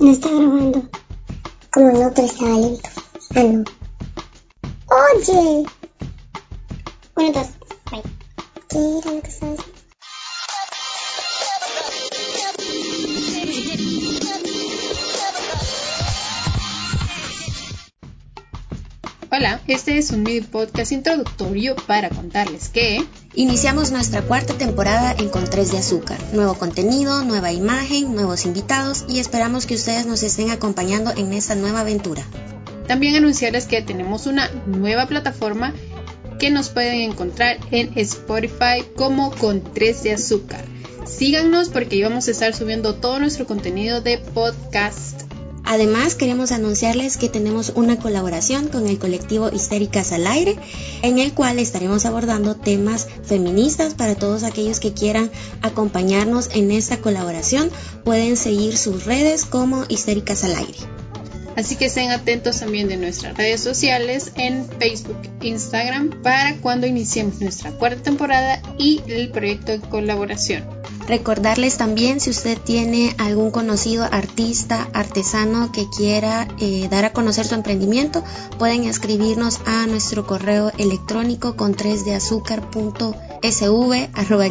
No está grabando. Como no, pero estaba lento. Ah, no. Oye. Bueno, entonces, bye. ¿Qué era lo que estaba diciendo? Hola, este es un mini podcast introductorio para contarles que Iniciamos nuestra cuarta temporada en Con 3 de Azúcar. Nuevo contenido, nueva imagen, nuevos invitados y esperamos que ustedes nos estén acompañando en esta nueva aventura. también anunciarles que tenemos una nueva plataforma que nos pueden encontrar en Spotify como con 3 de azúcar. Síganos porque vamos a estar subiendo todo nuestro contenido de podcast. Además, queremos anunciarles que tenemos una colaboración con el colectivo Histéricas al Aire, en el cual estaremos abordando temas feministas para todos aquellos que quieran acompañarnos en esta colaboración. Pueden seguir sus redes como Histéricas al Aire. Así que estén atentos también de nuestras redes sociales en Facebook, Instagram para cuando iniciemos nuestra cuarta temporada y el proyecto de colaboración. Recordarles también si usted tiene algún conocido artista, artesano que quiera eh, dar a conocer su emprendimiento, pueden escribirnos a nuestro correo electrónico con 3 de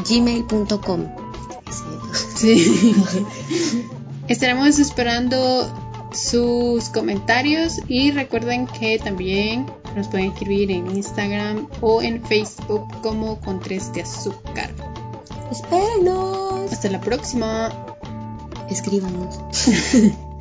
gmail.com. Sí. Estaremos esperando sus comentarios y recuerden que también nos pueden escribir en Instagram o en Facebook como con 3 de azúcar. Espérenos. Hasta la próxima. Escríbanos.